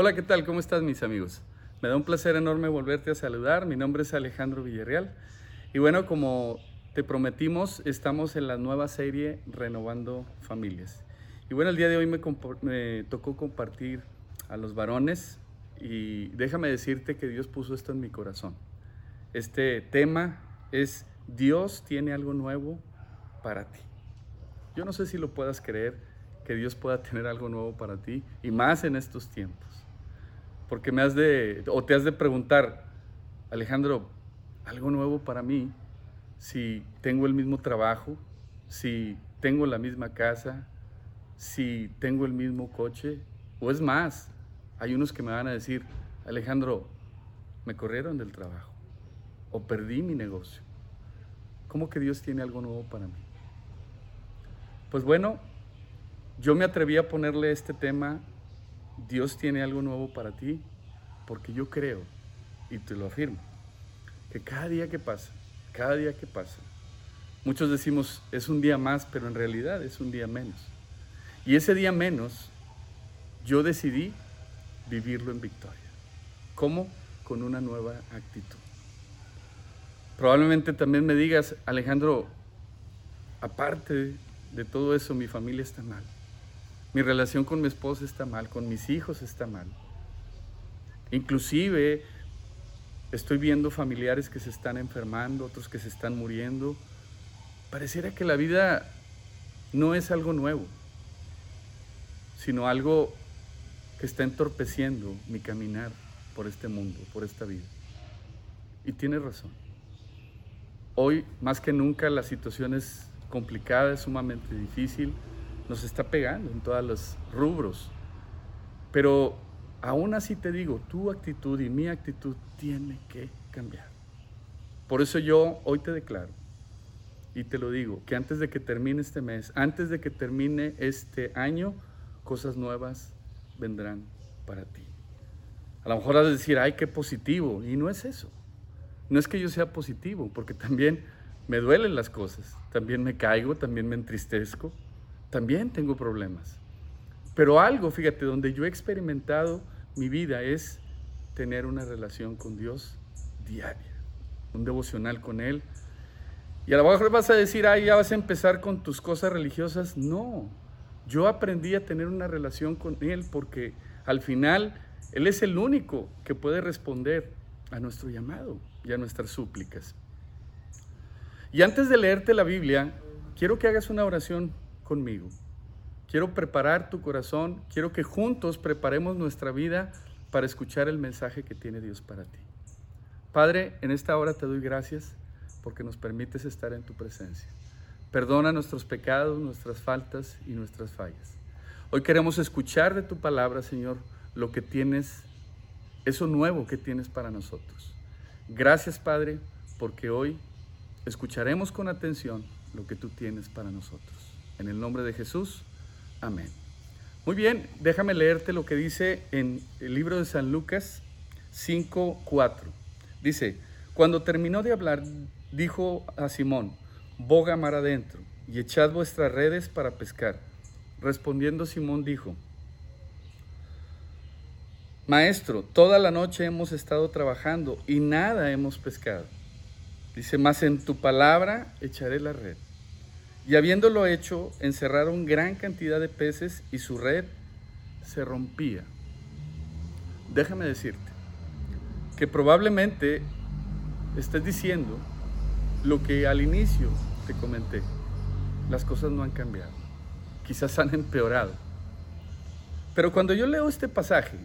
Hola, ¿qué tal? ¿Cómo estás, mis amigos? Me da un placer enorme volverte a saludar. Mi nombre es Alejandro Villarreal. Y bueno, como te prometimos, estamos en la nueva serie Renovando Familias. Y bueno, el día de hoy me, tocó compartir a los varones y déjame decirte que Dios puso esto en mi corazón. Este tema es Dios tiene algo nuevo para ti. Yo no sé si lo puedas creer, que Dios pueda tener algo nuevo para ti y más en estos tiempos. Porque me has de, o te has de preguntar, Alejandro, algo nuevo para mí, si tengo el mismo trabajo, si tengo la misma casa, si tengo el mismo coche, o es más, hay unos que me van a decir, Alejandro, me corrieron del trabajo, o perdí mi negocio. ¿Cómo que Dios tiene algo nuevo para mí? Pues bueno, yo me atreví a ponerle este tema Dios tiene algo nuevo para ti, porque yo creo, y te lo afirmo, que cada día que pasa, cada día que pasa, muchos decimos es un día más, pero en realidad es un día menos. Y ese día menos, yo decidí vivirlo en victoria. ¿Cómo? Con una nueva actitud. Probablemente también me digas, Alejandro, aparte de todo eso, mi familia está mal. Mi relación con mi esposa está mal, con mis hijos está mal. Inclusive estoy viendo familiares que se están enfermando, otros que se están muriendo. Pareciera que la vida no es algo nuevo, sino algo que está entorpeciendo mi caminar por este mundo, por esta vida. Y tiene razón. Hoy, más que nunca, la situación es complicada, es sumamente difícil nos está pegando en todos los rubros. Pero aún así te digo, tu actitud y mi actitud tiene que cambiar. Por eso yo hoy te declaro y te lo digo, que antes de que termine este mes, antes de que termine este año, cosas nuevas vendrán para ti. A lo mejor has de decir, ay, qué positivo. Y no es eso. No es que yo sea positivo, porque también me duelen las cosas. También me caigo, también me entristezco también tengo problemas. Pero algo, fíjate, donde yo he experimentado mi vida es tener una relación con Dios diaria, un devocional con Él. Y a lo mejor vas a decir, ay, ya vas a empezar con tus cosas religiosas. No, yo aprendí a tener una relación con Él porque al final Él es el único que puede responder a nuestro llamado y a nuestras súplicas. Y antes de leerte la Biblia, quiero que hagas una oración conmigo. Quiero preparar tu corazón, quiero que juntos preparemos nuestra vida para escuchar el mensaje que tiene Dios para ti. Padre, en esta hora te doy gracias porque nos permites estar en tu presencia. Perdona nuestros pecados, nuestras faltas y nuestras fallas. Hoy queremos escuchar de tu palabra, Señor, lo que tienes, eso nuevo que tienes para nosotros. Gracias, Padre, porque hoy escucharemos con atención lo que tú tienes para nosotros. En el nombre de Jesús, amén. Muy bien, déjame leerte lo que dice en el libro de San Lucas 5.4. Dice, cuando terminó de hablar, dijo a Simón, boga mar adentro y echad vuestras redes para pescar. Respondiendo Simón dijo, Maestro, toda la noche hemos estado trabajando y nada hemos pescado. Dice, mas en tu palabra echaré la red. Y habiéndolo hecho, encerraron gran cantidad de peces y su red se rompía. Déjame decirte que probablemente estés diciendo lo que al inicio te comenté. Las cosas no han cambiado. Quizás han empeorado. Pero cuando yo leo este pasaje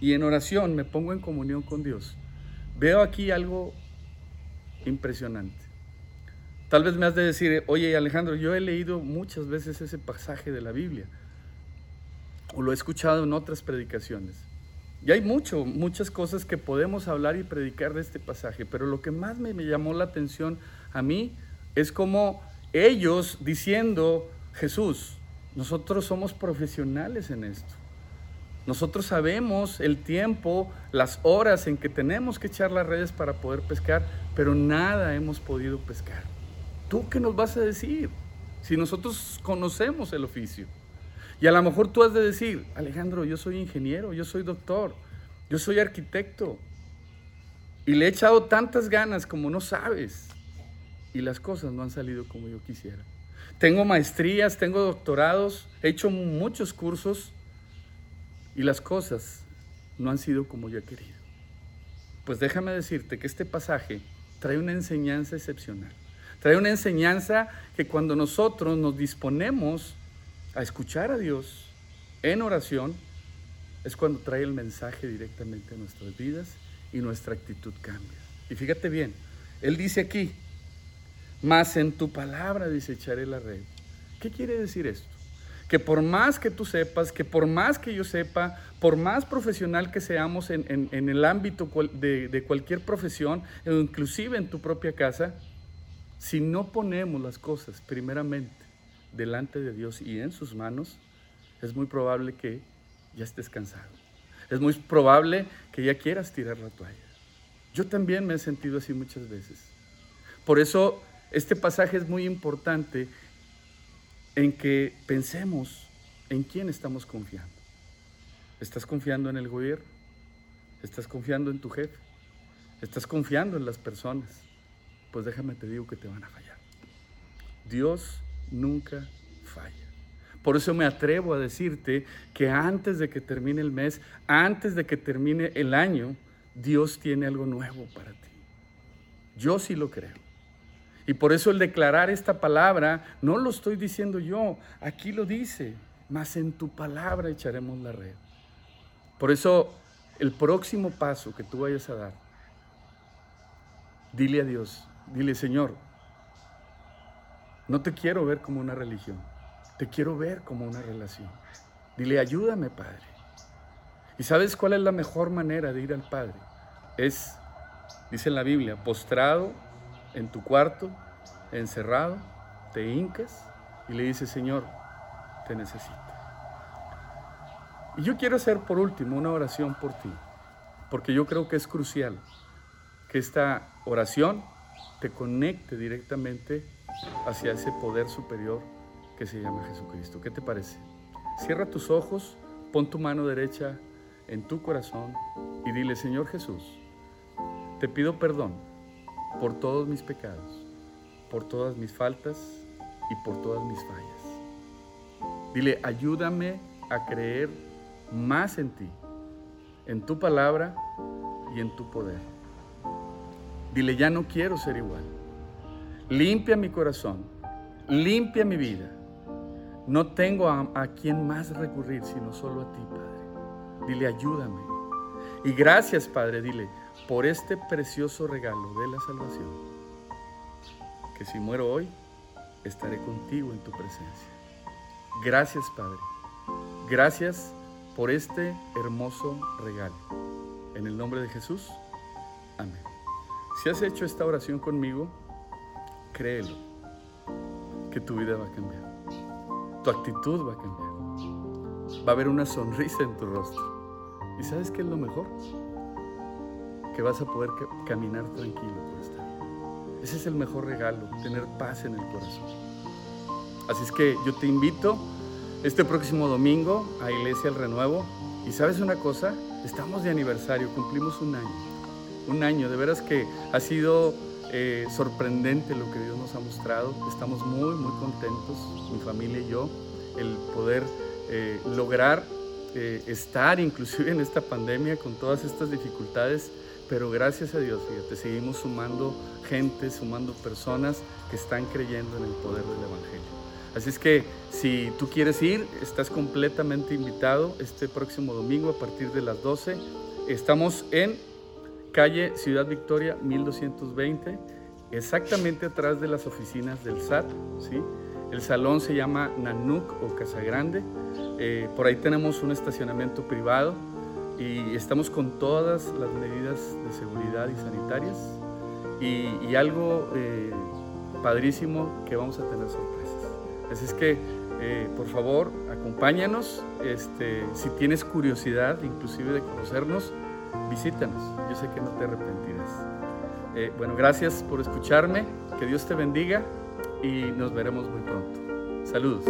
y en oración me pongo en comunión con Dios, veo aquí algo impresionante. Tal vez me has de decir, oye Alejandro, yo he leído muchas veces ese pasaje de la Biblia o lo he escuchado en otras predicaciones. Y hay mucho, muchas cosas que podemos hablar y predicar de este pasaje, pero lo que más me, llamó la atención a mí es como ellos diciendo, Jesús, nosotros somos profesionales en esto. Nosotros sabemos el tiempo, las horas en que tenemos que echar las redes para poder pescar, pero nada hemos podido pescar. ¿Tú qué nos vas a decir si nosotros conocemos el oficio? Y a lo mejor tú has de decir, Alejandro, yo soy ingeniero, yo soy doctor, yo soy arquitecto. Y le he echado tantas ganas como no sabes. Y las cosas no han salido como yo quisiera. Tengo maestrías, tengo doctorados, he hecho muchos cursos y las cosas no han sido como yo he querido. Pues déjame decirte que este pasaje trae una enseñanza excepcional. Trae una enseñanza que cuando nosotros nos disponemos a escuchar a Dios en oración, es cuando trae el mensaje directamente a nuestras vidas y nuestra actitud cambia. Y fíjate bien, Él dice aquí, más en tu palabra dice echaré la red. ¿Qué quiere decir esto? Que por más que tú sepas, que por más que yo sepa, por más profesional que seamos en, el ámbito de, cualquier profesión, inclusive en tu propia casa, si no ponemos las cosas primeramente delante de Dios y en sus manos, es muy probable que ya estés cansado. Es muy probable que ya quieras tirar la toalla. Yo también me he sentido así muchas veces. Por eso este pasaje es muy importante en que pensemos en quién estamos confiando. ¿Estás confiando en el gobierno? ¿Estás confiando en tu jefe? ¿Estás confiando en las personas? Pues déjame te digo que te van a fallar. Dios nunca falla. Por eso me atrevo a decirte que antes de que termine el mes, antes de que termine el año, Dios tiene algo nuevo para ti. Yo sí lo creo. Y por eso el declarar esta palabra, no lo estoy diciendo yo, aquí lo dice, mas en tu palabra echaremos la red. Por eso el próximo paso que tú vayas a dar, dile a Dios, dile Señor, no te quiero ver como una religión, te quiero ver como una relación. Dile, ayúdame, Padre. ¿Y sabes cuál es la mejor manera de ir al Padre? Es, dice en la Biblia, postrado en tu cuarto, encerrado, te hincas y le dices, Señor, te necesito. Y yo quiero hacer por último una oración por ti, porque yo creo que es crucial que esta oración te conecte directamente hacia ese poder superior que se llama Jesucristo. ¿Qué te parece? Cierra tus ojos, pon tu mano derecha en tu corazón y dile, Señor Jesús, te pido perdón por todos mis pecados, por todas mis faltas y por todas mis fallas. Dile, ayúdame a creer más en ti, en tu palabra y en tu poder. Dile, ya no quiero ser igual. Limpia mi corazón, limpia mi vida. No tengo a, a quien más recurrir, sino solo a ti, Padre. Dile, ayúdame. Y gracias, Padre, dile, por este precioso regalo de la salvación, que si muero hoy, estaré contigo en tu presencia. Gracias, Padre. Gracias por este hermoso regalo. En el nombre de Jesús, amén. Si has hecho esta oración conmigo, créelo, que tu vida va a cambiar. Tu actitud va a cambiar. Va a haber una sonrisa en tu rostro. ¿Y sabes qué es lo mejor? Que vas a poder caminar tranquilo por esta vida. Ese es el mejor regalo, tener paz en el corazón. Así es que yo te invito este próximo domingo a Iglesia El Renuevo. Y sabes una cosa, estamos de aniversario, cumplimos un año. Un año, de veras que ha sido eh, sorprendente lo que Dios nos ha mostrado. Estamos muy, muy contentos, mi familia y yo, el poder eh, lograr eh, estar inclusive en esta pandemia con todas estas dificultades, pero gracias a Dios, fíjate, seguimos sumando gente, sumando personas que están creyendo en el poder del Evangelio. Así es que si tú quieres ir, estás completamente invitado este próximo domingo a partir de las 12. Estamos en calle Ciudad Victoria 1220, exactamente atrás de las oficinas del SAT. ¿sí? El salón se llama Nanuk o Casa Grande. Eh, por ahí tenemos un estacionamiento privado y estamos con todas las medidas de seguridad y sanitarias. Y, algo eh, padrísimo que vamos a tener sorpresas. Así es que, eh, por favor, acompáñanos. Este, si tienes curiosidad, inclusive de conocernos, visítanos. Yo sé que no te arrepentirás. Eh, bueno, gracias por escucharme. Que Dios te bendiga y nos veremos muy pronto. Saludos.